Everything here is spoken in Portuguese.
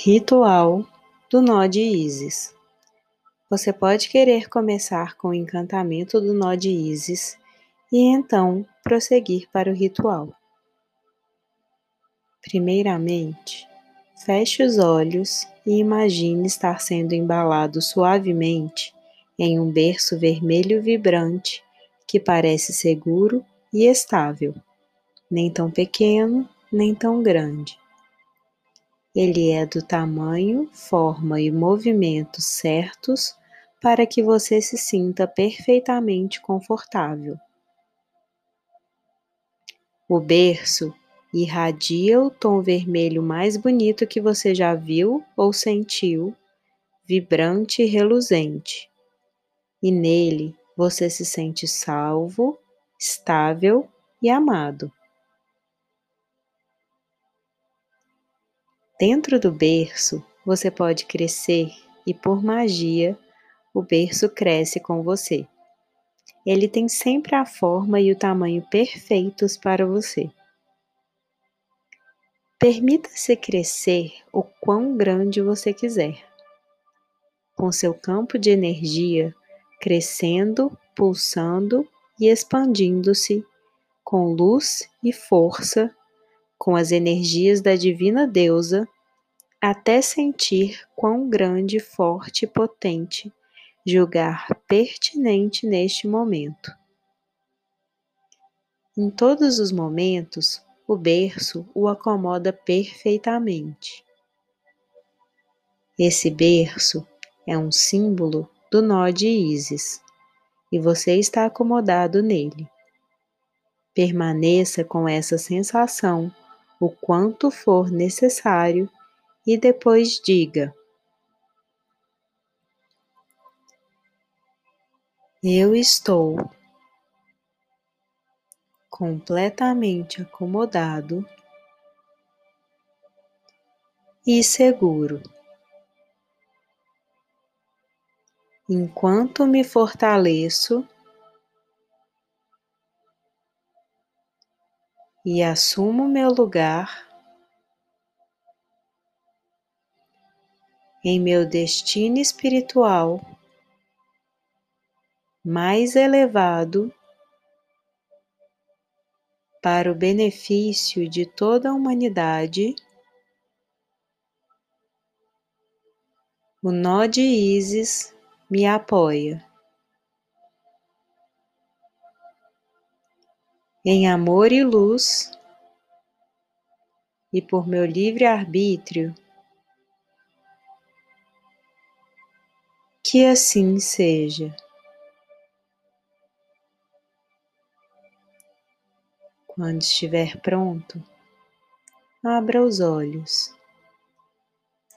Ritual do Nó de Ísis. Você pode querer começar com o encantamento do Nó de Ísis e então prosseguir para o ritual. Primeiramente, feche os olhos e imagine estar sendo embalado suavemente em um berço vermelho vibrante que parece seguro e estável, nem tão pequeno nem tão grande. Ele é do tamanho, forma e movimento certos para que você se sinta perfeitamente confortável. O berço irradia o tom vermelho mais bonito que você já viu ou sentiu, vibrante e reluzente. E nele você se sente salvo, estável e amado. Dentro do berço, você pode crescer e, por magia, o berço cresce com você. Ele tem sempre a forma e o tamanho perfeitos para você. Permita-se crescer o quão grande você quiser. Com seu campo de energia crescendo, pulsando e expandindo-se com luz e força com as energias da divina deusa, até sentir quão grande, forte e potente julgar pertinente neste momento. Em todos os momentos, o berço o acomoda perfeitamente. Esse berço é um símbolo do nó de Ísis e você está acomodado nele. Permaneça com essa sensação o quanto for necessário e depois diga: Eu estou completamente acomodado e seguro. Enquanto me fortaleço e assumo meu lugar em meu destino espiritual mais elevado para o benefício de toda a humanidade. O nó de Ísis me apoia. em amor e luz, e por meu livre arbítrio, que assim seja. Quando estiver pronto, abra os olhos.